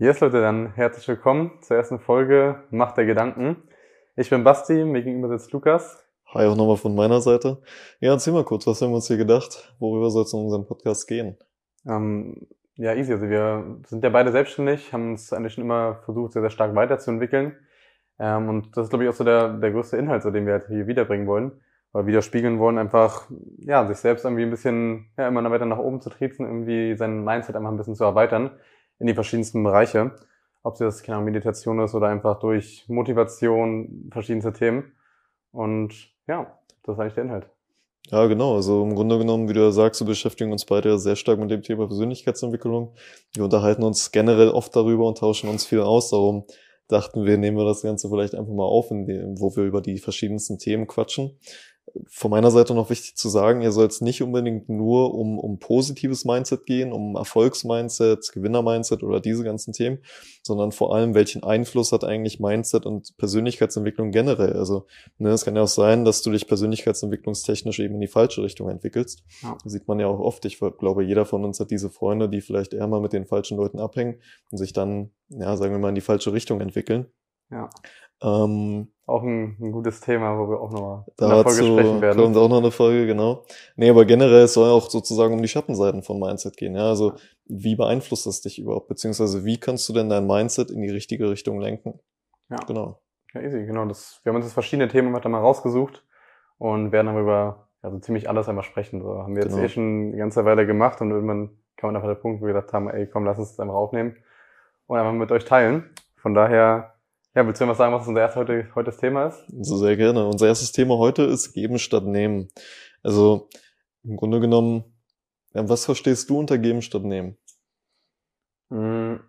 Yes, Leute, dann herzlich willkommen zur ersten Folge Macht der Gedanken. Ich bin Basti, mir gegenüber sitzt Lukas. Hi auch nochmal von meiner Seite. Ja, erzähl mal kurz, was haben wir uns hier gedacht? Worüber soll es in unserem Podcast gehen? Ähm, ja, easy. Also wir sind ja beide selbstständig, haben uns eigentlich schon immer versucht, sehr, sehr stark weiterzuentwickeln. Ähm, und das ist, glaube ich, auch so der, der größte Inhalt, so den wir halt hier wiederbringen wollen. Oder widerspiegeln wollen, einfach, ja, sich selbst irgendwie ein bisschen, ja, immer noch weiter nach oben zu triezen, irgendwie sein Mindset einfach ein bisschen zu erweitern in die verschiedensten Bereiche. Ob es jetzt, keine Ahnung, Meditation ist oder einfach durch Motivation, verschiedenste Themen. Und ja, das ist eigentlich der Inhalt. Ja, genau. Also im Grunde genommen, wie du ja sagst, wir beschäftigen uns beide sehr stark mit dem Thema Persönlichkeitsentwicklung. Wir unterhalten uns generell oft darüber und tauschen uns viel aus. Darum dachten wir, nehmen wir das Ganze vielleicht einfach mal auf, in dem, wo wir über die verschiedensten Themen quatschen von meiner Seite noch wichtig zu sagen, ihr soll es nicht unbedingt nur um, um positives Mindset gehen, um Erfolgsmindset, Gewinnermindset oder diese ganzen Themen, sondern vor allem, welchen Einfluss hat eigentlich Mindset und Persönlichkeitsentwicklung generell? Also, ne, es kann ja auch sein, dass du dich persönlichkeitsentwicklungstechnisch eben in die falsche Richtung entwickelst. Ja. Das sieht man ja auch oft. Ich glaube, jeder von uns hat diese Freunde, die vielleicht eher mal mit den falschen Leuten abhängen und sich dann, ja, sagen wir mal, in die falsche Richtung entwickeln. Ja. Ähm, auch ein, ein, gutes Thema, wo wir auch noch in der Folge sprechen werden. Kommt auch noch eine Folge, genau. Nee, aber generell es soll auch sozusagen um die Schattenseiten von Mindset gehen. Ja, also wie beeinflusst das dich überhaupt? Beziehungsweise wie kannst du denn dein Mindset in die richtige Richtung lenken? Ja. Genau. Ja, easy, genau. Das, wir haben uns jetzt verschiedene Themen heute mal rausgesucht und werden darüber also ziemlich alles einmal sprechen. So haben wir jetzt genau. eh schon eine ganze Weile gemacht und irgendwann kam einfach der Punkt, wo wir gesagt haben, ey, komm, lass uns das einfach aufnehmen und einfach mit euch teilen. Von daher ja, willst du was sagen, was unser erstes heute, heute das Thema ist? So sehr gerne. Unser erstes Thema heute ist Geben statt Nehmen. Also im Grunde genommen, ja, was verstehst du unter Geben statt Nehmen? Mm,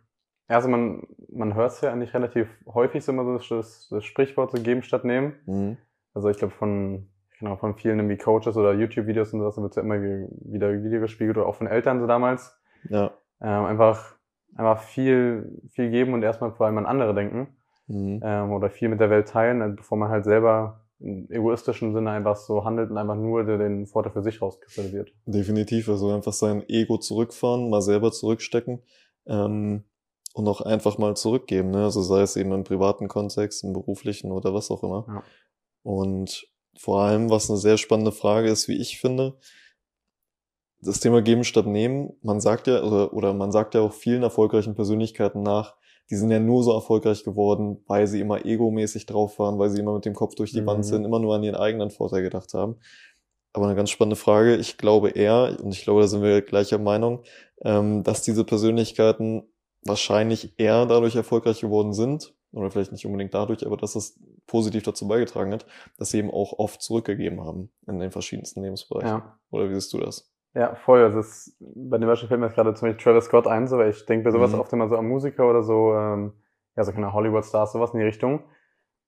also man, man hört es ja eigentlich relativ häufig so immer so das, das Sprichwort so Geben statt Nehmen. Mhm. Also ich glaube von, genau, von vielen irgendwie Coaches oder YouTube-Videos und sowas wird ja immer wieder Video gespiegelt oder auch von Eltern so damals. Ja. Ähm, einfach, einfach viel, viel geben und erstmal vor allem an andere denken mhm. ähm, oder viel mit der Welt teilen, also bevor man halt selber im egoistischen Sinne einfach so handelt und einfach nur den Vorteil für sich rauskristallisiert. Definitiv, also einfach sein Ego zurückfahren, mal selber zurückstecken ähm, und auch einfach mal zurückgeben, ne? also sei es eben im privaten Kontext, im beruflichen oder was auch immer. Ja. Und vor allem, was eine sehr spannende Frage ist, wie ich finde, das Thema geben statt nehmen, man sagt ja, oder, oder man sagt ja auch vielen erfolgreichen Persönlichkeiten nach, die sind ja nur so erfolgreich geworden, weil sie immer egomäßig drauf waren, weil sie immer mit dem Kopf durch die mhm. Wand sind, immer nur an ihren eigenen Vorteil gedacht haben. Aber eine ganz spannende Frage. Ich glaube eher, und ich glaube, da sind wir gleicher Meinung, ähm, dass diese Persönlichkeiten wahrscheinlich eher dadurch erfolgreich geworden sind, oder vielleicht nicht unbedingt dadurch, aber dass es positiv dazu beigetragen hat, dass sie eben auch oft zurückgegeben haben in den verschiedensten Lebensbereichen. Ja. Oder wie siehst du das? Ja, voll. Also es, bei dem Beispiel fällt mir jetzt gerade zum Beispiel Travis Scott ein, so, weil ich denke bei sowas mhm. oft immer so an Musiker oder so, ähm, ja, so keine Hollywood-Stars, sowas in die Richtung.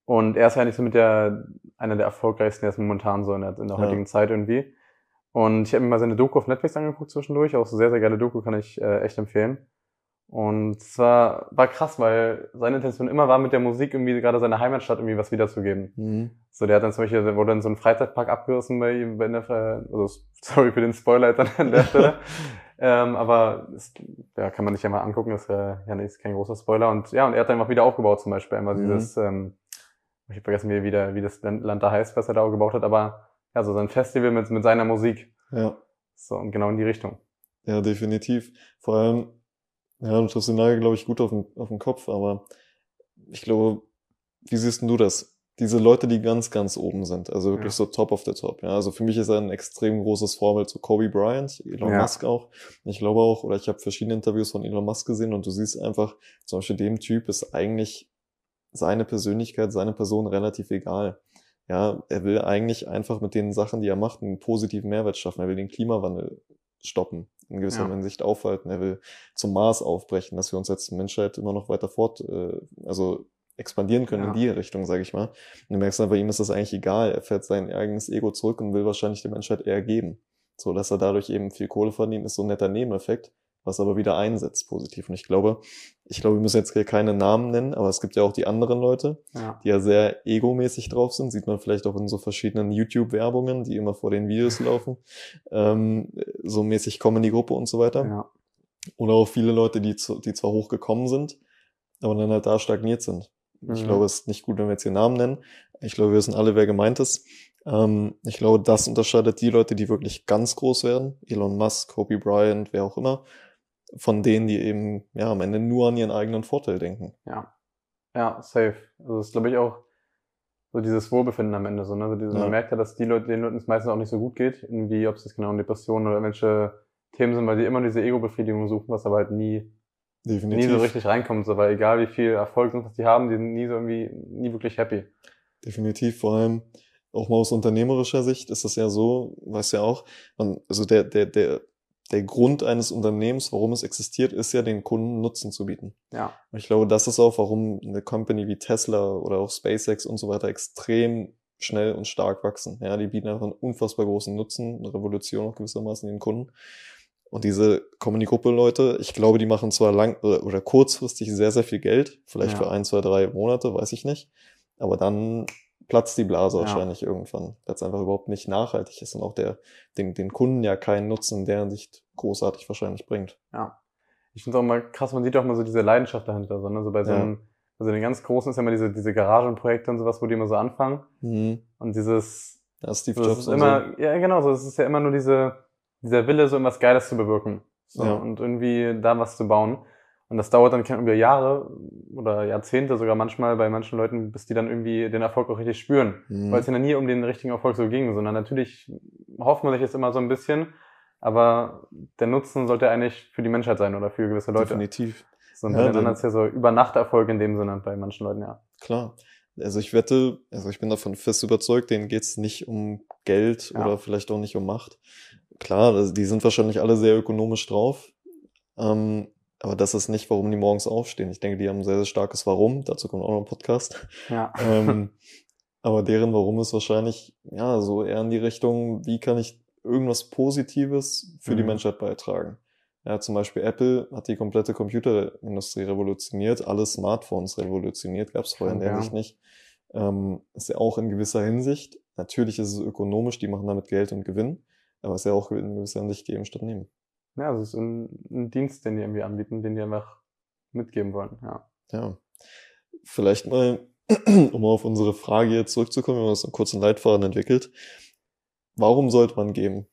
Und er ist ja eigentlich so mit der, einer der erfolgreichsten jetzt momentan so in der, in der heutigen ja. Zeit irgendwie. Und ich habe mir mal seine Doku auf Netflix angeguckt zwischendurch, auch so sehr, sehr geile Doku, kann ich äh, echt empfehlen. Und es war, war krass, weil seine Intention immer war, mit der Musik irgendwie gerade seine Heimatstadt irgendwie was wiederzugeben. Mhm. So, der hat dann zum Beispiel, der wurde dann so ein Freizeitpark abgerissen bei ihm, bei der, also sorry für den Spoiler dann an der Stelle. ähm, aber das, ja, kann man sich ja mal angucken, das ist ja, ja nicht, kein großer Spoiler. Und ja, und er hat dann einfach wieder aufgebaut, zum Beispiel einmal mhm. dieses, ähm, ich habe vergessen, wie, wie, wie das Land da heißt, was er da auch gebaut hat, aber ja, so sein Festival mit, mit seiner Musik. Ja. So, und genau in die Richtung. Ja, definitiv. Vor allem, ja, du triffst den Nagel, glaube ich, gut auf den, auf den Kopf, aber ich glaube, wie siehst du das? Diese Leute, die ganz, ganz oben sind, also wirklich ja. so top of the top. Ja, also für mich ist er ein extrem großes Vorbild zu Kobe Bryant, Elon ja. Musk auch. Ich glaube auch, oder ich habe verschiedene Interviews von Elon Musk gesehen und du siehst einfach, zum Beispiel dem Typ ist eigentlich seine Persönlichkeit, seine Person relativ egal. Ja, er will eigentlich einfach mit den Sachen, die er macht, einen positiven Mehrwert schaffen. Er will den Klimawandel stoppen in gewisser ja. Hinsicht aufhalten. Er will zum Mars aufbrechen, dass wir uns als Menschheit immer noch weiter fort, äh, also expandieren können ja. in die Richtung, sage ich mal. Und du merkst dann, bei ihm ist das eigentlich egal. Er fährt sein eigenes Ego zurück und will wahrscheinlich der Menschheit eher geben. So, dass er dadurch eben viel Kohle verdient, ist so ein netter Nebeneffekt was aber wieder einsetzt positiv. Und ich glaube, ich glaube, wir müssen jetzt keine Namen nennen, aber es gibt ja auch die anderen Leute, ja. die ja sehr egomäßig drauf sind. Sieht man vielleicht auch in so verschiedenen YouTube-Werbungen, die immer vor den Videos laufen. Ähm, so mäßig kommen in die Gruppe und so weiter. Ja. Oder auch viele Leute, die, zu, die zwar hochgekommen sind, aber dann halt da stagniert sind. Ich Mhm. glaube, es ist nicht gut, wenn wir jetzt hier Namen nennen. Ich glaube, wir wissen alle, wer gemeint ist. Ähm, ich glaube, das unterscheidet die Leute, die wirklich ganz groß werden, Elon Musk, Kobe Bryant, wer auch immer, von denen, die eben ja am Ende nur an ihren eigenen Vorteil denken. Ja. Ja, safe. Also das ist, glaube ich, auch so dieses Wohlbefinden am Ende so, ne? Also dieses, Ja. Man merkt ja, dass die Leute, den Leuten es meistens auch nicht so gut geht, irgendwie, ob es jetzt genau um Depressionen oder irgendwelche Themen sind, weil die immer diese Ego-Befriedigung suchen, was aber halt nie, nie Definitiv. so richtig reinkommt, so, weil egal wie viel Erfolg sonst was die haben, die sind nie so irgendwie, nie wirklich happy. Definitiv, vor allem auch mal aus unternehmerischer Sicht ist das ja so, weiß ja auch, man, also der, der, der, der Grund eines Unternehmens, warum es existiert, ist ja den Kunden Nutzen zu bieten. Ja. Und Ich glaube, das ist auch, warum eine Company wie Tesla oder auch SpaceX und so weiter extrem schnell und stark wachsen. Ja, die bieten einfach einen unfassbar großen Nutzen, eine Revolution auch gewissermaßen den Kunden. Und diese Company-Gruppe-Leute, ich glaube, die machen zwar lang oder, oder kurzfristig sehr, sehr viel Geld, vielleicht Ja. für ein, zwei, drei Monate, weiß ich nicht. Aber dann platzt die Blase Ja. wahrscheinlich irgendwann, weil es einfach überhaupt nicht nachhaltig ist und auch der, den, den Kunden ja keinen Nutzen in deren Sicht großartig wahrscheinlich bringt. Ja. Ich finde es auch mal krass, man sieht auch mal so diese Leidenschaft dahinter, so, ne? So bei so Ja. einem, also den ganz großen ist ja immer diese, diese Garagenprojekte und sowas, wo die immer so anfangen. Mhm. Und dieses, Ja, Steve so, Jobs ist immer, ja genau, so, es ist ja immer nur diese, dieser Wille, so irgendwas Geiles zu bewirken. So, Ja. und irgendwie da was zu bauen. Und das dauert dann über Jahre oder Jahrzehnte sogar manchmal bei manchen Leuten, bis die dann irgendwie den Erfolg auch richtig spüren. Mhm. Weil es ja nie um den richtigen Erfolg so ging, sondern natürlich hofft man sich jetzt immer so ein bisschen, aber der Nutzen sollte eigentlich für die Menschheit sein oder für gewisse Leute. Definitiv. So, und Ja, dann- ist ja so Übernachterfolg in dem Sinne bei manchen Leuten, ja. Klar. Also ich wette, also ich bin davon fest überzeugt, denen geht's nicht um Geld Ja. oder vielleicht auch nicht um Macht. Klar, also die sind wahrscheinlich alle sehr ökonomisch drauf. Ähm, aber das ist nicht, warum die morgens aufstehen. Ich denke, die haben ein sehr, sehr starkes Warum. Dazu kommt auch noch ein Podcast. Ja. ähm, aber deren Warum ist wahrscheinlich, ja, so eher in die Richtung, wie kann ich irgendwas Positives für die Mhm. Menschheit beitragen? Ja, zum Beispiel Apple hat die komplette Computerindustrie revolutioniert, alle Smartphones revolutioniert, gab es vorher in der Ja. Nicht. Ähm, ist ja auch in gewisser Hinsicht, natürlich ist es ökonomisch, die machen damit Geld und Gewinn, aber ist ja auch in gewisser Hinsicht geben statt nehmen. Ja, also es ist ein, ein Dienst, den die irgendwie anbieten, den die einfach mitgeben wollen, ja. Ja. Vielleicht mal, um auf unsere Frage jetzt zurückzukommen, wir haben uns einen kurzen Leitfaden entwickelt. Warum sollte man geben?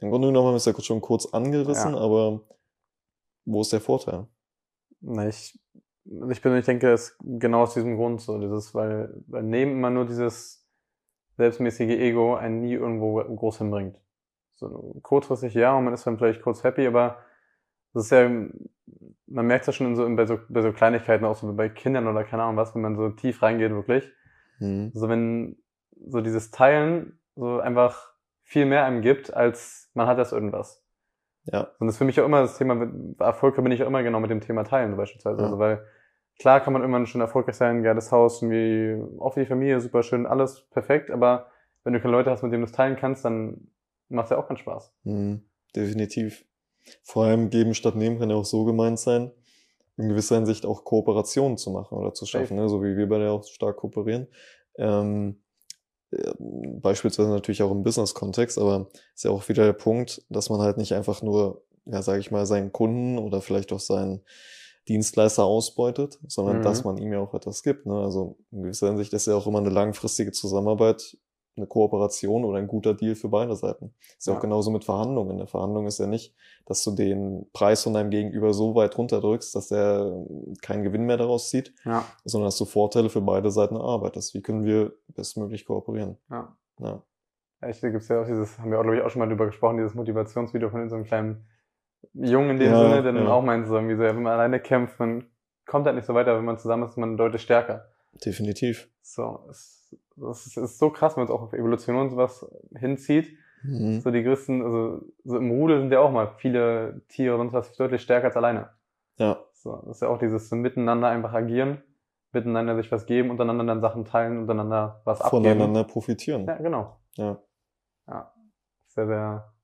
Im Grunde genommen haben wir es ja schon kurz angerissen, Ja. aber wo ist der Vorteil? Na, ich, ich bin, ich denke, es ist genau aus diesem Grund so, dieses, weil, weil neben immer nur dieses selbstmäßige Ego einen nie irgendwo groß hinbringt. So, kurzfristig ja, und man ist dann vielleicht kurz happy, aber das ist ja, man merkt ja schon in so, in, bei, so, bei so Kleinigkeiten, auch so bei Kindern oder keine Ahnung was, wenn man so tief reingeht, wirklich. Hm. Also wenn so dieses Teilen so einfach viel mehr einem gibt, als man hat das irgendwas. Ja, Und das ist für mich auch immer das Thema, Erfolg verbinde ich auch immer genau mit dem Thema Teilen beispielsweise. Ja. Also weil klar kann man irgendwann schon erfolgreich sein, geiles Haus, irgendwie auch für die Familie, super schön, alles perfekt, aber wenn du keine Leute hast, mit denen du es teilen kannst, dann macht es ja auch keinen Spaß. hm, definitiv. Vor allem geben statt nehmen kann ja auch so gemeint sein, in gewisser Hinsicht auch Kooperationen zu machen oder zu schaffen, ne? so wie wir beide auch stark kooperieren. Ähm, äh, beispielsweise natürlich auch im Business-Kontext, aber ist ja auch wieder der Punkt, dass man halt nicht einfach nur, ja, sage ich mal, seinen Kunden oder vielleicht auch seinen Dienstleister ausbeutet, sondern Mhm. dass man ihm ja auch etwas gibt. Ne? Also in gewisser Hinsicht ist ja auch immer eine langfristige Zusammenarbeit eine Kooperation oder ein guter Deal für beide Seiten. Ist ja, auch genauso mit Verhandlungen. Eine Verhandlung ist ja nicht, dass du den Preis von deinem Gegenüber so weit runterdrückst, dass er keinen Gewinn mehr daraus zieht, Ja, sondern dass du Vorteile für beide Seiten erarbeitest. Wie können wir bestmöglich kooperieren? ja. Ja, Echt, da gibt's ja auch dieses, haben wir auch, glaube ich, auch schon mal drüber gesprochen, dieses Motivationsvideo von so einem kleinen Jungen in dem Ja, Sinne, der dann ja. auch meint, so irgendwie so, wenn man alleine kämpft, man kommt halt nicht so weiter, wenn man zusammen ist, ist man deutlich stärker. definitiv. So, es, das ist, ist so krass, wenn man es auch auf Evolution und sowas hinzieht. Mhm. So die größten, also so im Rudel sind ja auch mal viele Tiere und was deutlich stärker als alleine. Ja, So, das ist ja auch dieses so miteinander einfach agieren, miteinander sich was geben, untereinander dann Sachen teilen, untereinander was abgeben. voneinander profitieren. Ja, genau. Ja, Ja. Sehr, sehr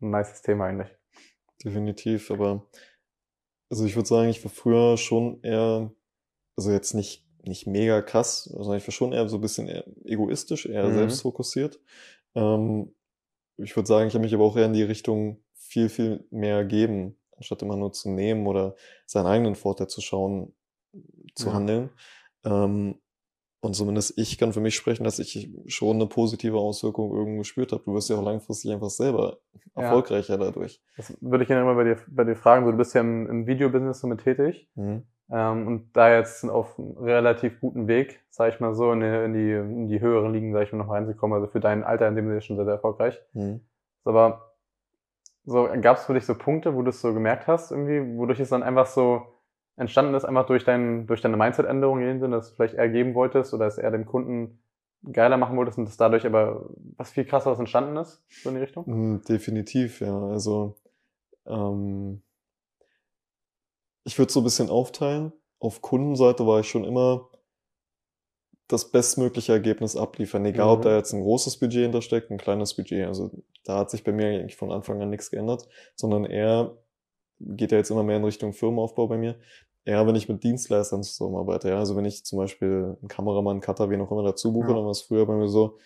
ein nices Thema eigentlich. definitiv. Aber also ich würde sagen, ich war früher schon eher, also jetzt nicht, nicht mega krass, sondern ich war schon eher so ein bisschen egoistisch, eher Mhm. selbstfokussiert. Ähm, ich würde sagen, ich habe mich aber auch eher in die Richtung viel, viel mehr geben anstatt immer nur zu nehmen oder seinen eigenen Vorteil zu schauen, zu Ja. handeln. Ähm, und zumindest ich kann für mich sprechen, dass ich schon eine positive Auswirkung irgendwo gespürt habe. Du wirst ja auch langfristig einfach selber Ja. erfolgreicher dadurch. Das würde ich gerne mal bei dir, bei dir fragen. So, du bist ja im, im Videobusiness somit tätig. Mhm. Ähm, und da jetzt auf einem relativ guten Weg, sag ich mal so, in die, in die, in die höheren Ligen, sag ich mal, noch reinzukommen. Also für dein Alter in dem Sinne schon sehr, sehr erfolgreich. Mhm. Aber so gab es für dich so Punkte, wo du es so gemerkt hast, irgendwie, wodurch es dann einfach so entstanden ist, einfach durch, dein, durch deine Mindset-Änderung in dem Sinne, dass du vielleicht eher geben wolltest oder es eher dem Kunden geiler machen wolltest und dass dadurch aber was viel krasseres entstanden ist, so in die Richtung? Mm, Definitiv, ja. Also ähm, ich würde so ein bisschen aufteilen. Auf Kundenseite war ich schon immer das bestmögliche Ergebnis abliefern, egal ob Mhm. da jetzt ein großes Budget hintersteckt, ein kleines Budget. Also da hat sich bei mir eigentlich von Anfang an nichts geändert, sondern eher geht ja jetzt immer mehr in Richtung Firmenaufbau bei mir. Eher, wenn ich mit Dienstleistern zusammenarbeite. Ja, also wenn ich zum Beispiel einen Kameramann, Cutter, wen auch immer dazu buche, Ja. dann war es früher bei mir so,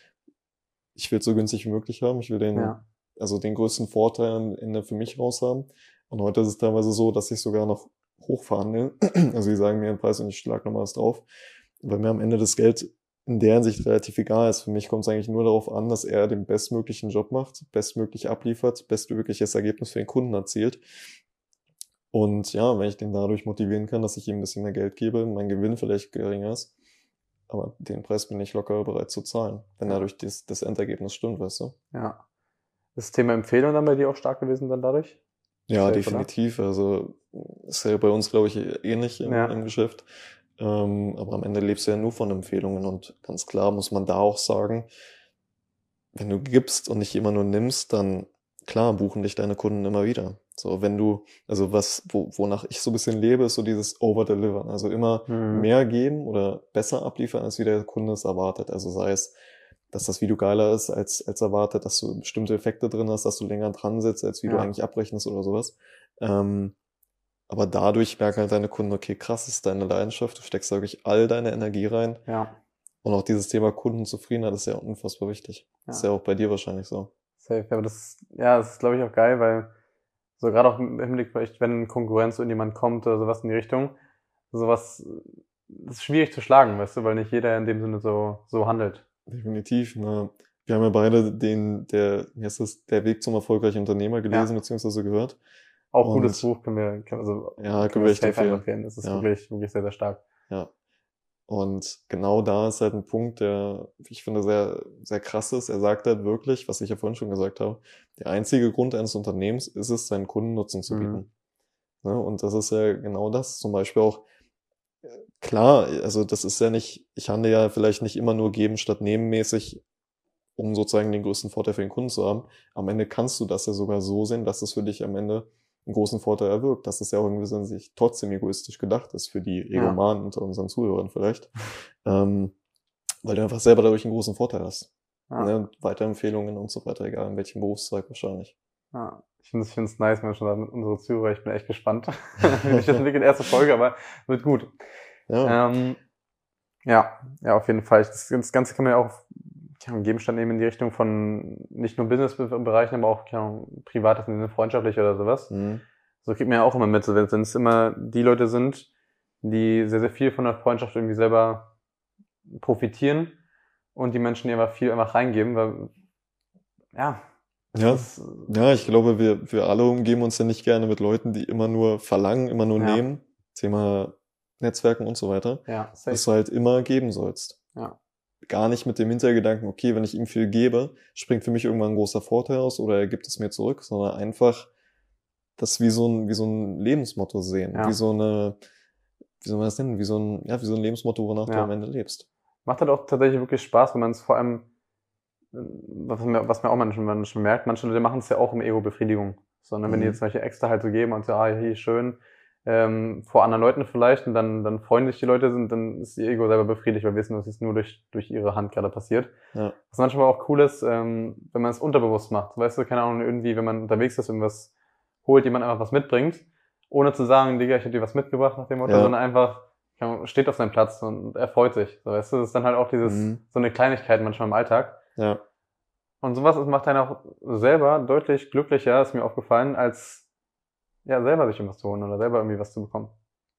ich will es so günstig wie möglich haben. Ich will den Ja. also den größten Vorteil in der für mich raus haben. Und heute ist es teilweise so, dass ich sogar noch hochverhandle. Also die sagen mir einen Preis und ich schlag noch was drauf. Weil mir am Ende das Geld in der Hinsicht relativ egal ist. Für mich kommt es eigentlich nur darauf an, dass er den bestmöglichen Job macht, bestmöglich abliefert, bestmögliches Ergebnis für den Kunden erzielt. Und ja, wenn ich den dadurch motivieren kann, dass ich ihm ein bisschen mehr Geld gebe, mein Gewinn vielleicht geringer ist, aber den Preis bin ich locker bereit zu zahlen, wenn dadurch das, das Endergebnis stimmt, weißt du? Ja. Ist das Thema Empfehlung dann bei dir auch stark gewesen dann dadurch? Ja, definitiv. Also ist ja bei uns, glaube ich, ähnlich im, Ja. im Geschäft. Ähm, aber am Ende lebst du ja nur von Empfehlungen und ganz klar muss man da auch sagen, wenn du gibst und nicht immer nur nimmst, dann klar buchen dich deine Kunden immer wieder. So, wenn du, also was, wo, wonach ich so ein bisschen lebe, ist so dieses Over-Delivern. Also immer Mhm. mehr geben oder besser abliefern, als wie der Kunde es erwartet. Also sei es, dass das Video geiler ist als, als erwartet, dass du bestimmte Effekte drin hast, dass du länger dran sitzt, als wie du Ja. eigentlich abrechnest oder sowas. Ähm, aber dadurch merken halt deine Kunden, okay, krass, ist deine Leidenschaft, du steckst da wirklich all deine Energie rein. Ja. Und auch dieses Thema Kundenzufriedenheit ist ja unfassbar wichtig. Ja. Ist ja auch bei dir wahrscheinlich so. Safe. Aber das, ja, das ist, glaube ich, auch geil, weil so gerade auch im Hinblick, vielleicht, wenn Konkurrenz und jemand kommt oder sowas in die Richtung, sowas, das ist schwierig zu schlagen, weißt du, weil nicht jeder in dem Sinne so, so handelt. Definitiv. Ne? Wir haben ja beide den, der, wie heißt das, der Weg zum erfolgreichen Unternehmer gelesen bzw. gehört. Auch Und- gutes Buch können wir, können, also, Ja, können wir echt empfehlen. empfehlen. Das ist Ja. wirklich, wirklich sehr, sehr stark. Ja. Und genau da ist halt ein Punkt, der, ich finde, sehr, sehr krass ist. Er sagt halt wirklich, was ich ja vorhin schon gesagt habe, der einzige Grund eines Unternehmens ist es, seinen Kunden Nutzen zu Mhm. bieten. Ne? Und das ist ja genau das. Zum Beispiel auch, äh, klar, also das ist ja nicht, ich handle ja vielleicht nicht immer nur geben statt nehmen mäßig, um sozusagen den größten Vorteil für den Kunden zu haben. Am Ende kannst du das ja sogar so sehen, dass es für dich am Ende einen großen Vorteil erwirkt, dass es ja auch in gewisser trotzdem egoistisch gedacht ist für die Ja. Egomanen unter unseren Zuhörern vielleicht, ähm, weil du einfach selber dadurch einen großen Vorteil hast. Ja. Ne? Weiterempfehlungen und so weiter, egal in welchem Berufszweig wahrscheinlich. Ja, ich finde es ich nice, wenn wir schon da mit unsere Zuhörer, ich bin echt gespannt, sich das entwickelt, erste Folge, aber wird gut. Ja, Ähm, ja, ja, auf jeden Fall. Das, das Ganze kann man ja auch ja, einen Gegenstand nehmen in die Richtung von nicht nur Business-Bereichen, aber auch keine privates, freundschaftlich oder sowas. mhm. So kriegt man ja auch immer mit, so wenn es immer die Leute sind, die sehr, sehr viel von der Freundschaft irgendwie selber profitieren und die Menschen, die einfach viel einfach reingeben, weil, ja, ja. das, Ja, ich glaube, wir, wir alle umgeben uns ja nicht gerne mit Leuten, die immer nur verlangen, immer nur Ja. nehmen. Thema Netzwerken und so weiter. ja, Dass safe. du halt immer geben sollst. Ja. Gar nicht mit dem Hintergedanken, okay, wenn ich ihm viel gebe, springt für mich irgendwann ein großer Vorteil aus oder er gibt es mir zurück, sondern einfach das wie so ein, wie so ein Lebensmotto sehen. Ja. Wie so eine, wie soll man das nennen? Wie so ein, ja, wie so ein Lebensmotto, wonach du Ja. am Ende lebst. Macht halt auch tatsächlich wirklich Spaß, wenn man es vor allem, äh, was mir, was mir auch manchmal, manchmal merkt, manche Leute machen es ja auch um Ego-Befriedigung. Sondern wenn die Mhm. jetzt solche extra halt so geben und so, ah, hier schön, ähm, vor anderen Leuten vielleicht und dann, dann freuen sich die Leute, sind, dann ist ihr Ego selber befriedigt, weil wir wissen, dass es nur durch, durch ihre Hand gerade passiert. Ja. Was manchmal auch cool ist, ähm, wenn man es unterbewusst macht. Weißt du, keine Ahnung, irgendwie, wenn man unterwegs ist, irgendwas holt, jemand einfach was mitbringt, ohne zu sagen, Digga, ich habe dir was mitgebracht nach dem Motto, Ja. sondern einfach Ahnung, steht auf seinem Platz und er freut sich. So, weißt du, das ist dann halt auch dieses, Mhm. so eine Kleinigkeit manchmal im Alltag. Ja. Und sowas macht einen auch selber deutlich glücklicher, ist mir aufgefallen, als ja, selber sich irgendwas zu holen oder selber irgendwie was zu bekommen.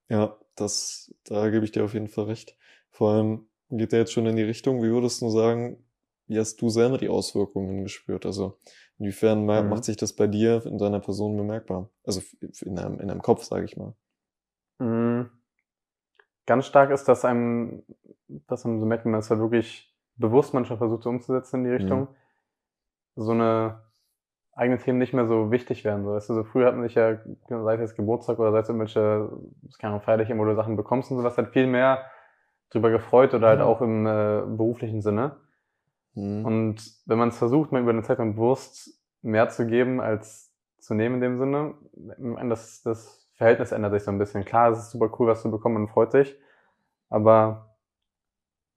Ja, das, da gebe ich dir auf jeden Fall recht. Vor allem geht der jetzt schon in die Richtung, wie würdest du sagen, wie hast du selber die Auswirkungen gespürt? Also inwiefern mhm. macht sich das bei dir in deiner Person bemerkbar? Also in deinem, in deinem Kopf, sage ich mal. Mhm. Ganz stark ist, dass einem, dass man so merkt, man es halt wirklich bewusst manchmal versucht so umzusetzen in die Richtung, mhm. so eine eigene Themen nicht mehr so wichtig werden. So, weißt du, so früher hatten sich ja, sei es jetzt Geburtstag oder sei es irgendwelche, keine Ahnung, feierliche, wo du Sachen bekommst und sowas, halt viel mehr drüber gefreut oder halt auch im äh, beruflichen Sinne. Mhm. Und wenn man es versucht, mal über eine Zeit lang bewusst mehr zu geben als zu nehmen in dem Sinne, das, das Verhältnis ändert sich so ein bisschen. Klar, es ist super cool, was zu bekommen und freut sich, aber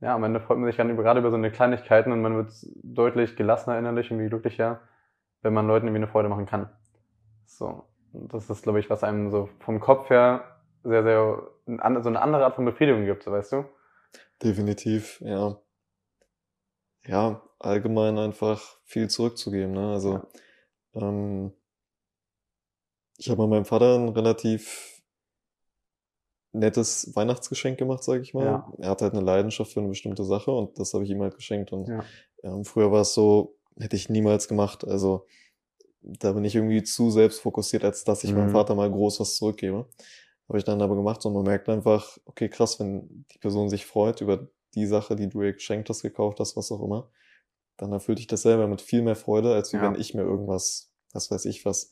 ja, am Ende freut man sich dann gerade über so eine Kleinigkeiten und man wird deutlich gelassener innerlich und wie glücklicher, wenn man Leuten irgendwie eine Freude machen kann. So, das ist, glaube ich, was einem so vom Kopf her sehr, sehr so eine andere Art von Befriedigung gibt, so weißt du? Definitiv, ja. Ja, allgemein einfach viel zurückzugeben. Ne? Also ja. ähm, ich habe meinem Vater ein relativ nettes Weihnachtsgeschenk gemacht, sage ich mal. Ja. Er hat halt eine Leidenschaft für eine bestimmte Sache und das habe ich ihm halt geschenkt. Und ja. ähm, früher war es so, hätte ich niemals gemacht. Also da bin ich irgendwie zu selbstfokussiert, als dass ich mhm. meinem Vater mal groß was zurückgebe. Habe ich dann aber gemacht und man merkt einfach, okay, krass, wenn die Person sich freut über die Sache, die du ihr geschenkt hast, gekauft hast, was auch immer, dann erfüllt dich das selber mit viel mehr Freude, als ja. wenn ich mir irgendwas, was weiß ich was,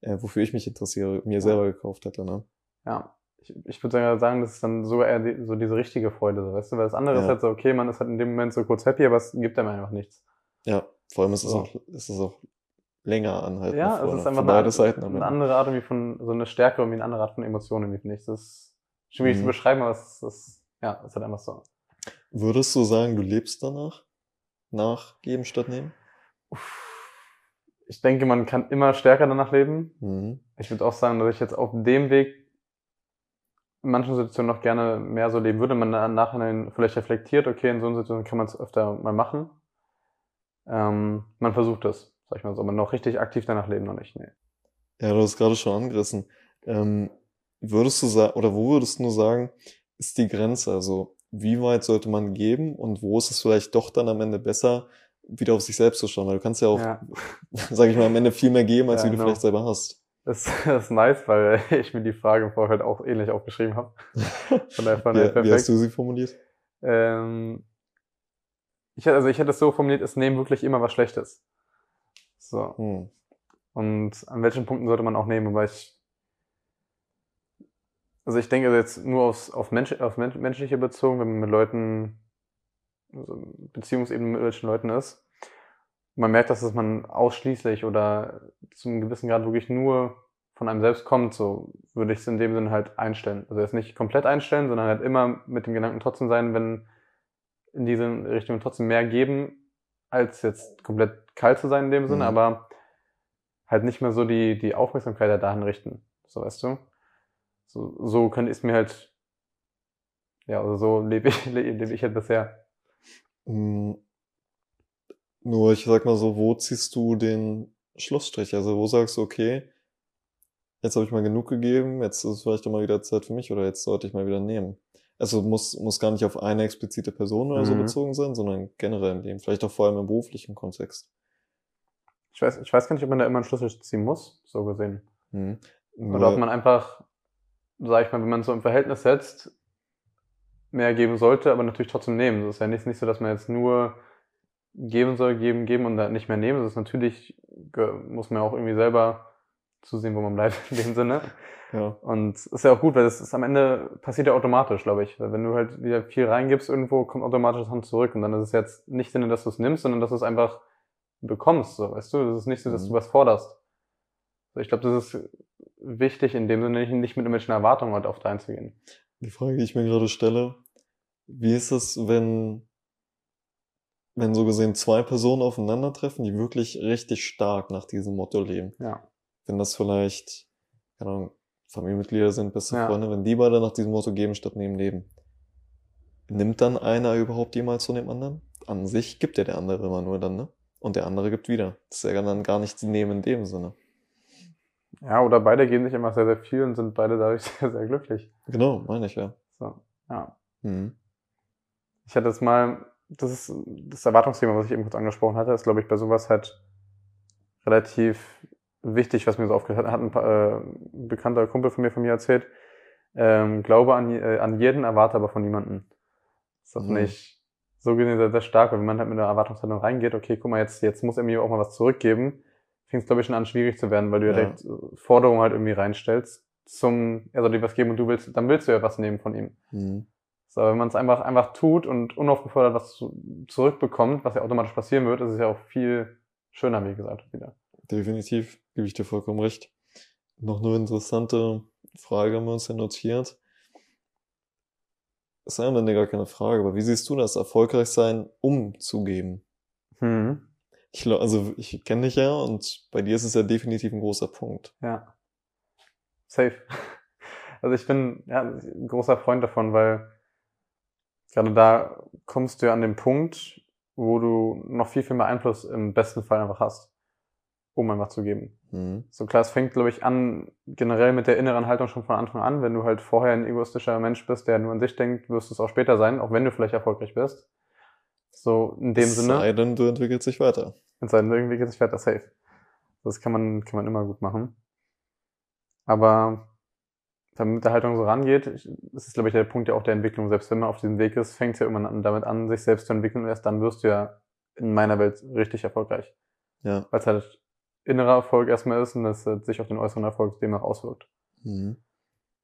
äh, wofür ich mich interessiere, mir selber gekauft hätte. Ne? Ja, ich, ich würde sagen, das ist dann sogar eher die, so diese richtige Freude, so, weißt du, weil das andere ja. ist halt so, okay, man ist halt in dem Moment so kurz happy, aber es gibt einem einfach nichts. Ja, vor allem ist es auch, ist es auch länger anhalten. Ja, es ist einfach eine, beide Seiten eine andere Art irgendwie von, so eine Stärke und eine andere Art von Emotionen finde ich. Das ist schwierig mhm. zu beschreiben, aber es ist, ja, es ist halt einfach so. Würdest du sagen, du lebst danach? Nach geben statt nehmen? Ich denke, man kann immer stärker danach leben. Mhm. Ich würde auch sagen, dass ich jetzt auf dem Weg in manchen Situationen noch gerne mehr so leben würde. Man nachher vielleicht reflektiert, okay, in so einer Situation kann man es öfter mal machen. Ähm, man versucht es sag ich mal so, aber noch richtig aktiv danach leben noch nicht, nee. Ja, du hast gerade schon angerissen. Ähm, würdest du sagen, oder wo würdest du nur sagen, ist die Grenze? Also, wie weit sollte man geben und wo ist es vielleicht doch dann am Ende besser, wieder auf sich selbst zu schauen? Weil du kannst ja auch, ja. sag ich mal, am Ende viel mehr geben, als ja, wie du genau. vielleicht selber hast. Das, das ist nice, weil ich mir die Frage im Vorfeld auch ähnlich aufgeschrieben habe. Von der, von der ja, wie hast du sie formuliert? Ähm, ich, also ich hätte es so formuliert, es nehmen wirklich immer was Schlechtes. So. Hm. Und an welchen Punkten sollte man auch nehmen? Weil ich, also ich denke jetzt nur aufs, auf, Mensch, auf menschliche bezogen, wenn man mit Leuten, also Beziehungsebene mit welchen Leuten ist. Man merkt, dass man ausschließlich oder zu einem gewissen Grad wirklich nur von einem selbst kommt, so würde ich es in dem Sinne halt einstellen. Also jetzt nicht komplett einstellen, sondern halt immer mit dem Gedanken trotzdem sein, wenn in diese Richtung trotzdem mehr geben, als jetzt komplett kalt zu sein in dem Sinne, mhm. aber halt nicht mehr so die, die Aufmerksamkeit halt dahin richten. So weißt du? So, so könnte ich es mir halt, ja, also so lebe ich, lebe ich halt bisher. Mhm. Nur, ich sag mal so, wo ziehst du den Schlussstrich? Also wo sagst du, okay, jetzt habe ich mal genug gegeben, jetzt ist es vielleicht auch mal wieder Zeit für mich oder jetzt sollte ich mal wieder nehmen. Also muss, muss gar nicht auf eine explizite Person oder mhm. so bezogen sein, sondern generell im Leben. Vielleicht auch vor allem im beruflichen Kontext. Ich weiß, ich weiß gar nicht, ob man da immer einen Schlüssel ziehen muss, so gesehen. Mhm. Oder ob man einfach, sag ich mal, wenn man so im Verhältnis setzt, mehr geben sollte, aber natürlich trotzdem nehmen. Das ist ja nicht, nicht so, dass man jetzt nur geben soll, geben, geben und dann nicht mehr nehmen. Das ist natürlich, muss man auch irgendwie selber zusehen, wo man bleibt in dem Sinne. Ja. Und ist ja auch gut, weil das ist am Ende passiert ja automatisch, glaube ich. Weil wenn du halt wieder viel reingibst irgendwo, kommt automatisch das Hand zurück. Und dann ist es jetzt nicht Sinne, dass du es nimmst, sondern dass du es einfach bekommst, so, weißt du? Das ist nicht so, dass mhm. du was forderst. Ich glaube, das ist wichtig, in dem Sinne nicht, mit irgendwelchen Erwartungen halt oft einzugehen. Die Frage, die ich mir gerade stelle, wie ist es, wenn, wenn so gesehen zwei Personen aufeinandertreffen, die wirklich richtig stark nach diesem Motto leben? Ja. Wenn das vielleicht, keine Ahnung, Familienmitglieder sind, beste ja. Freunde, wenn die beide nach diesem Motto geben statt nehmen leben, nimmt dann einer überhaupt jemals von dem anderen? An sich gibt ja der andere immer nur dann, ne? Und der andere gibt wieder. Das ist ja dann gar nicht Nehmen in dem Sinne. Ja, oder beide geben sich immer sehr, sehr viel und sind beide dadurch sehr, sehr glücklich. Genau, meine ich ja. So, ja. Mhm. Ich hatte jetzt mal, das ist das Erwartungsthema, was ich eben kurz angesprochen hatte, ist, glaube ich, bei sowas halt relativ wichtig, was mir so aufgehört hat, hat ein, paar, äh, ein bekannter Kumpel von mir von mir erzählt. Ähm, glaube an, äh, an jeden, erwarte aber von niemanden. Ist das Mhm. nicht so gesehen sehr, sehr stark, weil wenn man halt mit einer Erwartungshaltung reingeht, okay, guck mal, jetzt, jetzt muss er mir auch mal was zurückgeben, fängt es, glaube ich, schon an, schwierig zu werden, weil du ja Ja. direkt äh, Forderungen halt irgendwie reinstellst zum, er soll dir was geben und du willst, dann willst du ja was nehmen von ihm. Mhm. So, wenn man es einfach, einfach tut und unaufgefordert was zu, zurückbekommt, was ja automatisch passieren wird, ist es ja auch viel schöner, wie gesagt, wieder. Definitiv, gebe ich dir vollkommen recht. Noch eine interessante Frage haben wir uns ja notiert. Das ist am Ende gar keine Frage, aber wie siehst du das, erfolgreich sein, umzugeben? Mhm. Ich, also ich kenne dich ja und bei dir ist es ja definitiv ein großer Punkt. Ja. Safe. Also ich bin ja, ein großer Freund davon, weil gerade da kommst du ja an den Punkt, wo du noch viel, viel mehr Einfluss im besten Fall einfach hast, um einfach zu geben. Mhm. So klar, es fängt, glaube ich, an, generell mit der inneren Haltung schon von Anfang an. Wenn du halt vorher ein egoistischer Mensch bist, der nur an sich denkt, wirst du es auch später sein, auch wenn du vielleicht erfolgreich bist. So in dem Es Sinne. sei denn, du entwickelst dich weiter. Es sei denn, irgendwie geht es weiter safe. Das kann man, kann man immer gut machen. Aber wenn man mit der Haltung so rangeht, das ist, glaube ich, der Punkt ja auch der Entwicklung. Selbst wenn man auf diesem Weg ist, fängt es ja an, damit an, sich selbst zu entwickeln und erst dann wirst du ja in meiner Welt richtig erfolgreich. Ja. Weil es halt innerer Erfolg erstmal ist und das halt sich auf den äußeren Erfolg demnach auswirkt. Mhm.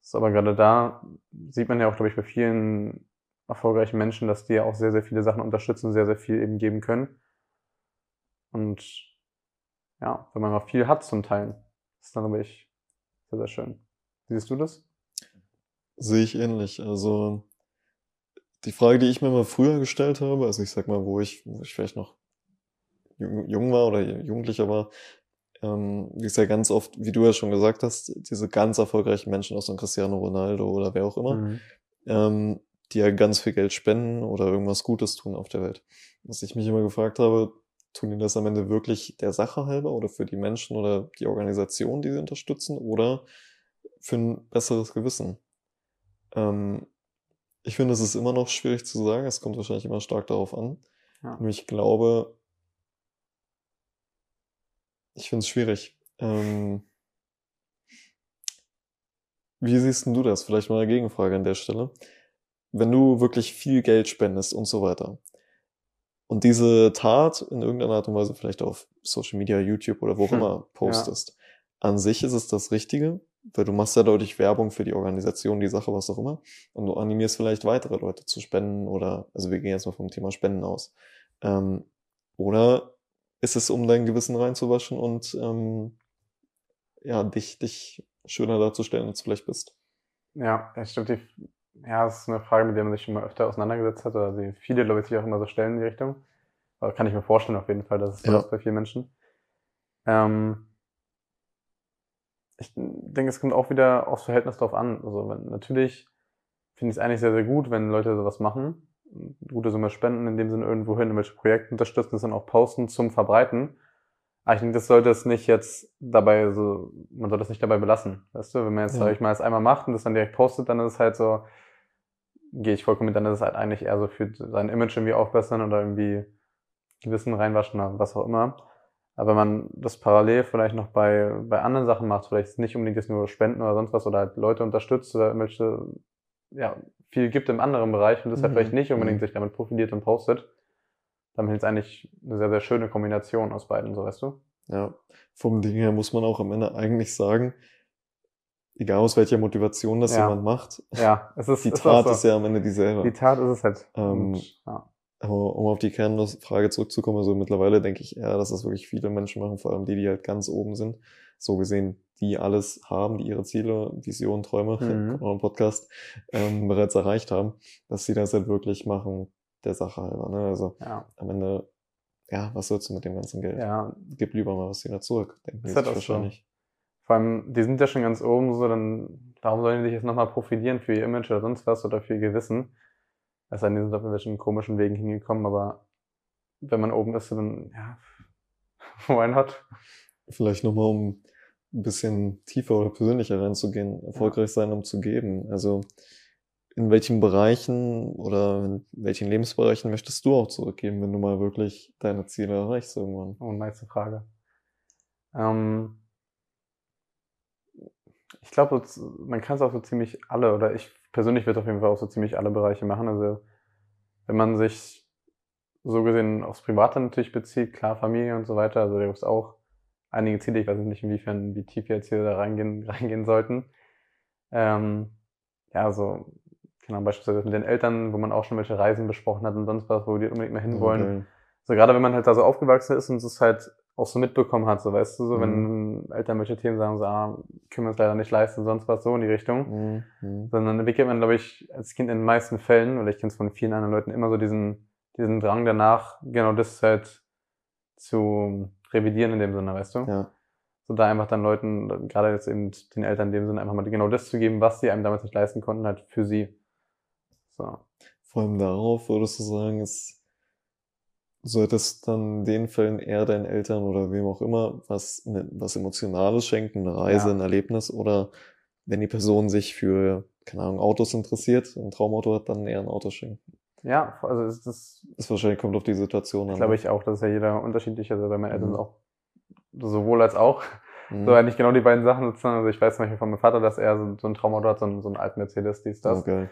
Das ist aber gerade da sieht man ja auch, glaube ich, bei vielen erfolgreichen Menschen, dass die ja auch sehr, sehr viele Sachen unterstützen, sehr, sehr viel eben geben können. Und ja, wenn man mal viel hat zum Teilen, ist dann, glaube ich, sehr, sehr schön. Siehst du das? Sehe ich ähnlich. Also die Frage, die ich mir mal früher gestellt habe, also ich sag mal, wo ich, wo ich vielleicht noch jung war oder Jugendlicher war, ähm, wie es ja ganz oft, wie du ja schon gesagt hast, diese ganz erfolgreichen Menschen aus so Cristiano Ronaldo oder wer auch immer, Mhm. ähm, die ja ganz viel Geld spenden oder irgendwas Gutes tun auf der Welt. Was ich mich immer gefragt habe, tun die das am Ende wirklich der Sache halber oder für die Menschen oder die Organisation, die sie unterstützen oder für ein besseres Gewissen? Ähm, ich finde, es ist immer noch schwierig zu sagen. Es kommt wahrscheinlich immer stark darauf an. Ja. Nur ich glaube, ich finde es schwierig. Ähm, wie siehst denn du das? Vielleicht mal eine Gegenfrage an der Stelle. Wenn du wirklich viel Geld spendest und so weiter und diese Tat in irgendeiner Art und Weise vielleicht auf Social Media, YouTube oder wo auch Hm, immer postest, an sich ist es das Richtige, weil du machst ja deutlich Werbung für die Organisation, die Sache, was auch immer, und du animierst vielleicht weitere Leute zu spenden oder, also wir gehen jetzt mal vom Thema Spenden aus. Ähm, oder ist es, um dein Gewissen reinzuwaschen und ähm, ja, dich, dich schöner darzustellen, als du vielleicht bist? Ja, das stimmt. Die, ja, das ist eine Frage, mit der man sich schon mal öfter auseinandergesetzt hat, oder die viele, ich, sich auch immer so stellen in die Richtung. Aber kann ich mir vorstellen, auf jeden Fall, dass es so Ja. ist bei vielen Menschen. Ähm, ich denke, es kommt auch wieder aufs Verhältnis drauf an. Also wenn, natürlich finde ich es eigentlich sehr, sehr gut, wenn Leute sowas machen, gute Summe spenden, in dem Sinne irgendwo hin, welche Projekte unterstützen, das dann auch posten zum Verbreiten. Aber ich denke, das sollte es nicht jetzt dabei so, man sollte es nicht dabei belassen. Weißt du, wenn man jetzt, Ja. sag ich mal, es einmal macht und das dann direkt postet, dann ist es halt so, gehe ich vollkommen mit, dann ist es halt eigentlich eher so für sein Image irgendwie aufbessern oder irgendwie Gewissen reinwaschen oder was auch immer. Aber wenn man das parallel vielleicht noch bei, bei anderen Sachen macht, vielleicht nicht unbedingt jetzt nur Spenden oder sonst was oder halt Leute unterstützt oder irgendwelche, ja, viel gibt im anderen Bereich und das halt Mhm. vielleicht nicht unbedingt Mhm. sich damit profiliert und postet, dann ist es eigentlich eine sehr, sehr schöne Kombination aus beiden, so weißt du? Ja, vom Ding her muss man auch am Ende eigentlich sagen, egal aus welcher Motivation das Ja. jemand macht, Ja, es ist, die ist Tat auch so. ist ja am Ende dieselbe. Die Tat ist es halt. Ähm, Und, ja. Aber um auf die Kernfrage zurückzukommen, also mittlerweile denke ich eher, dass das wirklich viele Menschen machen, vor allem die, die halt ganz oben sind. So gesehen, die alles haben, die ihre Ziele, Visionen, Träume, Mhm. im Podcast, ähm, bereits erreicht haben, dass sie das halt wirklich machen, der Sache halber. Ne? Also ja. am Ende, ja, was sollst du mit dem ganzen Geld? ja, Gib lieber mal was wieder zurück, denken die Ist sich halt auch so. wahrscheinlich. Vor allem, die sind ja schon ganz oben, so dann, warum sollen die sich jetzt nochmal profilieren für ihr Image oder sonst was oder für ihr Gewissen? Es sei denn, die sind auf irgendwelchen komischen Wegen hingekommen, aber wenn man oben ist, dann, ja, why not? Vielleicht nochmal, um ein bisschen tiefer oder persönlicher reinzugehen, erfolgreich sein, um zu geben. Also in welchen Bereichen oder in welchen Lebensbereichen möchtest du auch zurückgeben, wenn du mal wirklich deine Ziele erreichst irgendwann? Oh, nice Frage. Ähm, ich glaube, man kann es auch so ziemlich alle, oder ich persönlich würde auf jeden Fall auch so ziemlich alle Bereiche machen. Also wenn man sich so gesehen aufs Private natürlich bezieht, klar Familie und so weiter, also da gibt es auch einige Ziele, ich weiß nicht inwiefern, wie tief wir jetzt hier da reingehen, reingehen sollten. Ähm, ja, so genau, beispielsweise mit den Eltern, wo man auch schon welche Reisen besprochen hat und sonst was, wo die unbedingt mal hinwollen. Okay. So gerade wenn man halt da so aufgewachsen ist und es halt auch so mitbekommen hat, so weißt du, so mhm. wenn Eltern welche Themen sagen, so, ah, können wir uns leider nicht leisten, sonst was so in die Richtung. Mhm. mhm. Sondern entwickelt man, glaube ich, als Kind in den meisten Fällen, oder ich kenne es von vielen anderen Leuten, immer so diesen, diesen Drang danach, genau das halt zu revidieren in dem Sinne, weißt du? Ja. So da einfach dann Leuten, gerade jetzt eben den Eltern in dem Sinne, einfach mal genau das zu geben, was sie einem damals nicht leisten konnten, halt für sie. So. Vor allem darauf würdest du sagen, ist, solltest dann in den Fällen eher deinen Eltern oder wem auch immer was, ne, was Emotionales schenken, eine Reise, ja. ein Erlebnis oder wenn die Person sich für, keine Ahnung, Autos interessiert, ein Traumauto hat, dann eher ein Auto schenken. Ja, also es ist das. Das wahrscheinlich kommt auf die Situation an. Glaube ne? ich auch, das ist ja jeder unterschiedlich. Also bei meinen Eltern mhm. auch sowohl als auch. Mhm. So eigentlich genau die beiden Sachen sozusagen. Also ich weiß zum Beispiel von meinem Vater, dass er so, so ein Traumauto hat, so einen, so einen alten Mercedes, dies, das. Okay.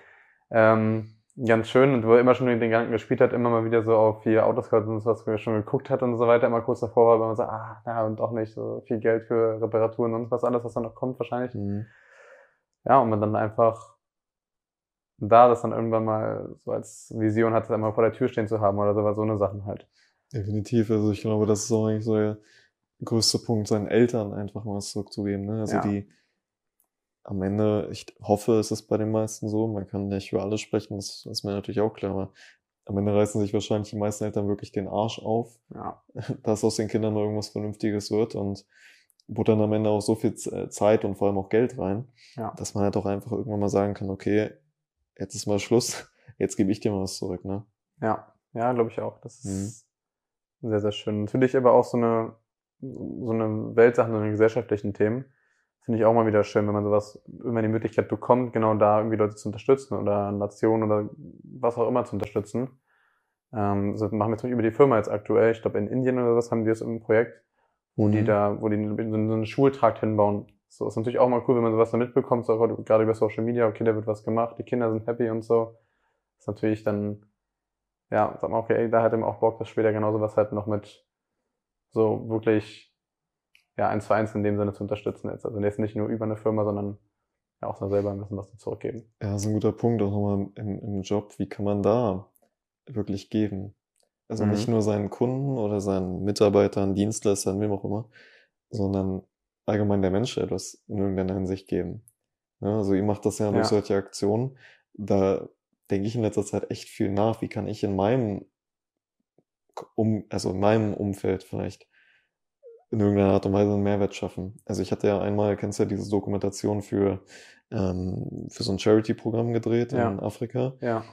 Ähm, ganz schön und wo er immer schon den Gedanken gespielt hat, immer mal wieder so auf vier Autoscouts und so was, wo er schon geguckt hat und so weiter, immer kurz davor war, wenn man so, ah, na, und doch nicht so viel Geld für Reparaturen und sonst was, alles, was da noch kommt wahrscheinlich. Mhm. Ja, und man dann einfach da das dann irgendwann mal so als Vision hat, das einmal vor der Tür stehen zu haben oder sowas, so eine Sachen halt. Definitiv, also ich glaube, das ist auch eigentlich so der größte Punkt, seinen Eltern einfach mal zurückzugeben, ne? Also ja. die am Ende, ich hoffe, es ist bei den meisten so, man kann nicht über alles sprechen, das ist mir natürlich auch klar, aber am Ende reißen sich wahrscheinlich die meisten Eltern wirklich den Arsch auf, ja. dass aus den Kindern noch irgendwas Vernünftiges wird und wo dann am Ende auch so viel äh, Zeit und vor allem auch Geld rein, ja. dass man halt auch einfach irgendwann mal sagen kann, okay, jetzt ist mal Schluss, jetzt gebe ich dir mal was zurück, ne? Ja, ja, glaube ich auch. Das ist mhm. sehr, sehr schön. Natürlich aber auch so eine, so eine Weltsachen, so eine gesellschaftlichen Themen finde ich auch mal wieder schön, wenn man sowas immer die Möglichkeit bekommt, genau da irgendwie Leute zu unterstützen oder Nationen oder was auch immer zu unterstützen. Ähm, das machen wir zum Beispiel über die Firma jetzt aktuell. Ich glaube, in Indien oder was haben wir es im Projekt, wo mhm. die da, wo die so einen Schultrakt hinbauen. So ist natürlich auch mal cool, wenn man sowas da mitbekommt, so gerade über Social Media, okay, da wird was gemacht, die Kinder sind happy und so. Ist natürlich dann, ja, sag mal, okay, da hat eben auch Bock, dass später genauso was halt noch mit so wirklich ja, eins zu eins in dem Sinne zu unterstützen jetzt. Also jetzt nicht nur über eine Firma, sondern ja auch selber ein bisschen was zu zurückgeben. Ja, das ist ein guter Punkt, auch nochmal im, im Job. Wie kann man da wirklich geben? Also mhm. nicht nur seinen Kunden oder seinen Mitarbeitern, Dienstleistern, wem auch immer, sondern allgemein der Menschheit etwas in irgendeiner Hinsicht geben. Ja, also ihr macht das ja durch ja. solche Aktionen. Da denke ich in letzter Zeit echt viel nach. Wie kann ich in meinem um, also in meinem Umfeld vielleicht in irgendeiner Art und Weise einen Mehrwert schaffen. Also ich hatte ja einmal, kennst du ja diese Dokumentation für, ähm, für so ein Charity-Programm gedreht ja. in Afrika. Ja.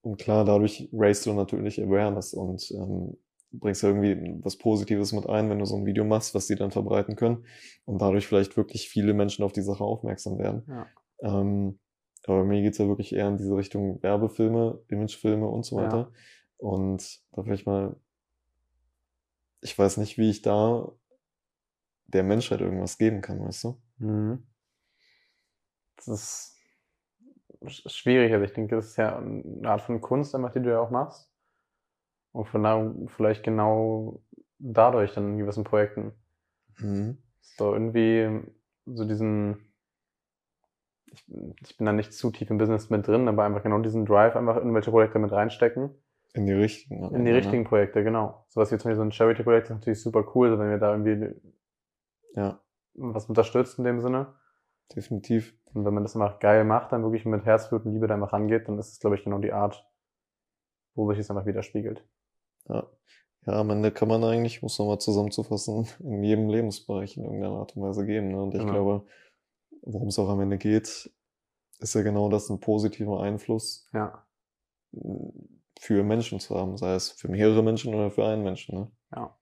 Und klar, dadurch raisst du natürlich Awareness und ähm, bringst ja irgendwie was Positives mit ein, wenn du so ein Video machst, was die dann verbreiten können und dadurch vielleicht wirklich viele Menschen auf die Sache aufmerksam werden. Ja. Ähm, aber mir geht's ja wirklich eher in diese Richtung Werbefilme, Imagefilme und so weiter. Ja. Und da vielleicht mal, ich weiß nicht, wie ich da der Menschheit irgendwas geben kann, weißt du? Mhm. Das ist schwierig. Also ich denke, das ist ja eine Art von Kunst, einfach, die du ja auch machst. Und von da vielleicht genau dadurch dann in gewissen Projekten. Mhm. So irgendwie so diesen, ich, ich, bin da nicht zu tief im Business mit drin, aber einfach genau diesen Drive einfach in welche Projekte mit reinstecken. In die richtigen. In die ne? richtigen Projekte, genau. So was wie zum Beispiel so ein Charity-Projekt ist natürlich super cool, wenn wir da irgendwie ja. was unterstützt in dem Sinne. Definitiv. Und wenn man das einfach geil macht, dann wirklich mit Herzblut und Liebe da einfach rangeht, dann ist es, glaube ich, genau die Art, wo sich es einfach widerspiegelt. Ja. Ja, am Ende kann man eigentlich, muss man mal zusammenzufassen, in jedem Lebensbereich in irgendeiner Art und Weise geben. Ne? Und ich genau. glaube, worum es auch am Ende geht, ist ja genau das, ein positiver Einfluss ja. für Menschen zu haben, sei es für mehrere Menschen oder für einen Menschen. Ne? Ja.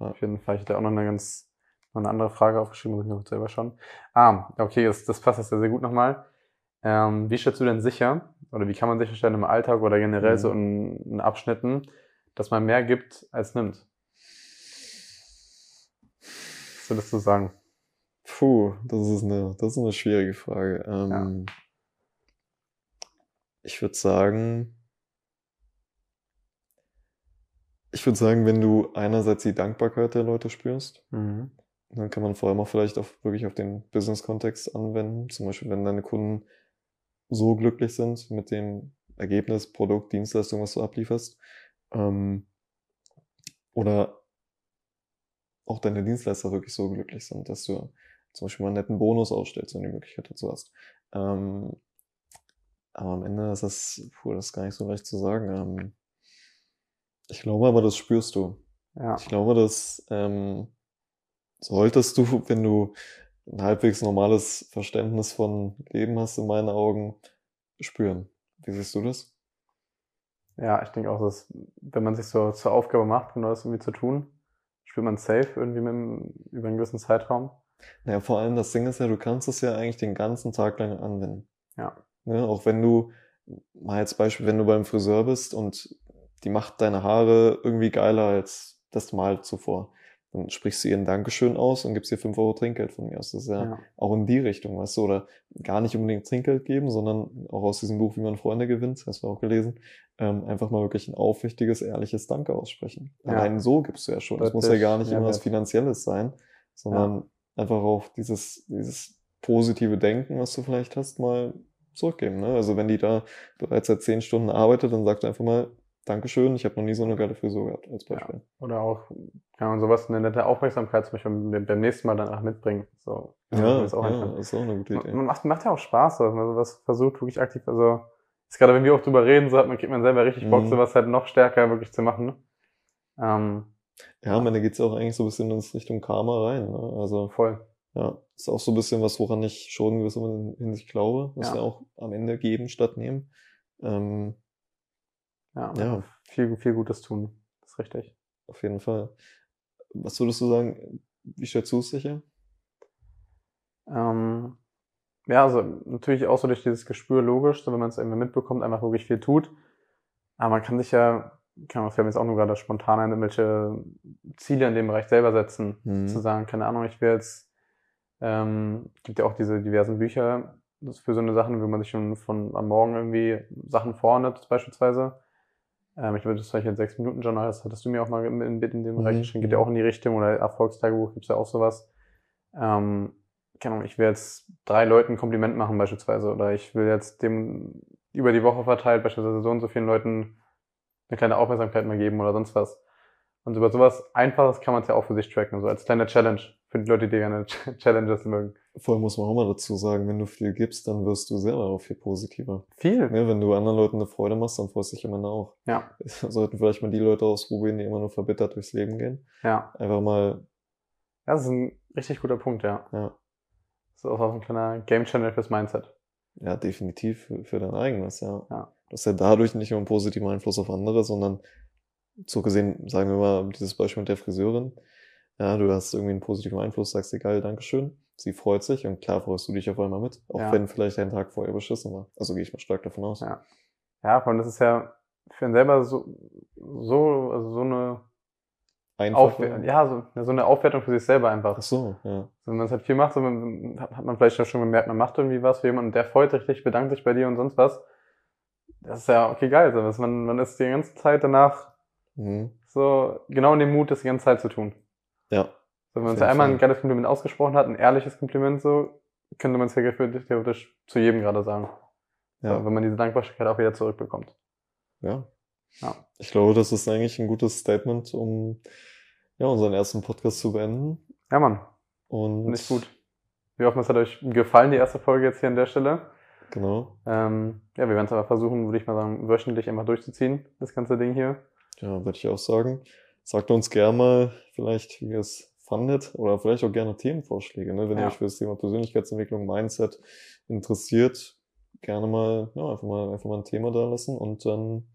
ja. Auf jeden Fall. Ich hatte auch noch eine ganz Noch eine andere Frage aufgeschrieben, muss ich noch selber schauen. Ah, okay, das, das passt jetzt sehr, sehr gut nochmal. Ähm, wie stellst du denn sicher, oder wie kann man sicherstellen im Alltag oder generell mhm. so in, in Abschnitten, dass man mehr gibt als nimmt? Was würdest du sagen? Puh, das ist eine, das ist eine schwierige Frage. Ähm, ja. Ich würde sagen, ich würde sagen, wenn du einerseits die Dankbarkeit der Leute spürst, mhm. dann kann man vor allem auch vielleicht auch wirklich auf den Business-Kontext anwenden. Zum Beispiel, wenn deine Kunden so glücklich sind mit dem Ergebnis, Produkt, Dienstleistung, was du ablieferst, ähm, oder auch deine Dienstleister wirklich so glücklich sind, dass du zum Beispiel mal einen netten Bonus ausstellst, wenn du die Möglichkeit dazu hast. Ähm, aber am Ende ist das, puh, das ist gar nicht so leicht zu sagen. Ähm, ich glaube aber, das spürst du. Ja. Ich glaube, dass ähm, solltest du, wenn du ein halbwegs normales Verständnis von Leben hast, in meinen Augen, spüren. Wie siehst du das? Ja, ich denke auch, dass wenn man sich so zur Aufgabe macht, genau das irgendwie zu tun, spürt man safe irgendwie mit, über einen gewissen Zeitraum. Naja, vor allem das Ding ist ja, du kannst es ja eigentlich den ganzen Tag lang anwenden. Ja. Ne? Auch wenn du, mal als Beispiel, wenn du beim Friseur bist und die macht deine Haare irgendwie geiler als das Mal zuvor. Dann sprichst du ihr ein Dankeschön aus und gibst ihr fünf Euro Trinkgeld von mir aus. Das ist ja, ja, auch in die Richtung, weißt du, oder gar nicht unbedingt Trinkgeld geben, sondern auch aus diesem Buch, wie man Freunde gewinnt, hast du auch gelesen, ähm, einfach mal wirklich ein aufrichtiges, ehrliches Danke aussprechen. Ja. Allein so gibst du ja schon. Das muss ja gar nicht immer was Finanzielles sein, sondern ja. einfach auch dieses, dieses positive Denken, was du vielleicht hast, mal zurückgeben. Ne? Also wenn die da bereits seit zehn Stunden arbeitet, dann sagt einfach mal, Dankeschön, ich habe noch nie so eine geile Frisur gehabt, als Beispiel. Ja. Oder auch, kann man sowas, eine nette Aufmerksamkeit zum Beispiel beim nächsten Mal danach mitbringen. So, ja, ist auch, ja, ist auch eine gute Idee. Man macht, macht ja auch Spaß, wenn man sowas versucht, wirklich aktiv, also, ist gerade wenn wir auch drüber reden, so hat man, kriegt man selber richtig Bock, mhm. sowas halt noch stärker wirklich zu machen. Ähm, ja, am Ende geht's ja auch eigentlich so ein bisschen in Richtung Karma rein, ne? Also. Voll. Ja, ist auch so ein bisschen was, woran ich schon gewisser Hinsicht glaube, dass ja. wir auch am Ende geben statt nehmen. Ähm, ja, ja. Viel, viel Gutes tun. Das ist richtig. Auf jeden Fall. Was würdest du sagen, wie stellst du es sicher? Ähm, ja, also natürlich auch so durch dieses Gespür logisch, so wenn man es irgendwie mitbekommt, einfach wirklich viel tut. Aber man kann sich ja, kann man fällt mir jetzt auch nur gerade spontan ein, irgendwelche Ziele in dem Bereich selber setzen. Mhm. Zu sagen, keine Ahnung, ich will jetzt ähm, gibt ja auch diese diversen Bücher das für so eine Sachen, wenn man sich schon von am Morgen irgendwie Sachen vornimmt, beispielsweise. Ähm, ich würde das vielleicht ein 6-Minuten-Journal, das hattest du mir auch mal in, in, in dem Bereich mhm. geschrieben, geht ja auch in die Richtung, oder Erfolgstagebuch gibt's ja auch sowas. Ähm, keine Ahnung, ich will jetzt drei Leuten ein Kompliment machen beispielsweise, oder ich will jetzt dem über die Woche verteilt beispielsweise so und so vielen Leuten eine kleine Aufmerksamkeit mal geben oder sonst was. Und über sowas Einfaches kann man es ja auch für sich tracken, so als kleine Challenge für die Leute, die gerne Challenges mögen. Vor allem muss man auch mal dazu sagen, wenn du viel gibst, dann wirst du selber auch viel positiver. Viel? Ja, wenn du anderen Leuten eine Freude machst, dann freust dich immer auch. Ja. Sollten vielleicht mal die Leute ausprobieren, die immer nur verbittert durchs Leben gehen. Ja. Einfach mal. Ja, das ist ein richtig guter Punkt, ja. Ja. Das ist auch ein kleiner Game Channel fürs Mindset. Ja, definitiv für, für dein eigenes, ja. ja. Du hast ja dadurch nicht nur einen positiven Einfluss auf andere, sondern so gesehen, sagen wir mal, dieses Beispiel mit der Friseurin. Ja, du hast irgendwie einen positiven Einfluss, sagst dir geil, Dankeschön. Sie freut sich und klar freust du dich auf einmal mit, auch ja. wenn vielleicht dein Tag vorher beschissen war. Also gehe ich mal stark davon aus. Ja, ja vor allem das ist ja für einen selber so, so, also so eine Aufwertung. Ja, so, so eine Aufwertung für sich selber einfach. Ach so, ja. wenn man es halt viel macht, so, hat man vielleicht schon gemerkt, man macht irgendwie was für jemanden, der freut sich bedankt sich bei dir und sonst was. Das ist ja okay geil. So, man, man ist die ganze Zeit danach Mhm. So genau in dem Mut, das die ganze Zeit zu tun. Ja. So, wenn man uns ja einmal ein geiles Kompliment ausgesprochen hat, ein ehrliches Kompliment, so, könnte man es ja theoretisch zu jedem gerade sagen. Ja. So, wenn man diese Dankbarkeit auch wieder zurückbekommt. Ja. ja. Ich glaube, das ist eigentlich ein gutes Statement, um ja, unseren ersten Podcast zu beenden. Ja, Mann. Und ich gut. Wir hoffen, es hat euch gefallen, die erste Folge jetzt hier an der Stelle. Genau. Ähm, ja, wir werden es aber versuchen, würde ich mal sagen, wöchentlich einfach durchzuziehen, das ganze Ding hier. Ja, würde ich auch sagen. Sagt uns gerne mal vielleicht, wie es fandet oder vielleicht auch gerne Themenvorschläge, ne? wenn ja. ihr euch für das Thema Persönlichkeitsentwicklung, Mindset interessiert. Gerne mal, ja, einfach mal, einfach mal ein Thema da lassen und dann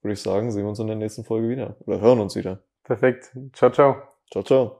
würde ich sagen, sehen wir uns in der nächsten Folge wieder oder hören uns wieder. Perfekt. Ciao, ciao. Ciao, ciao.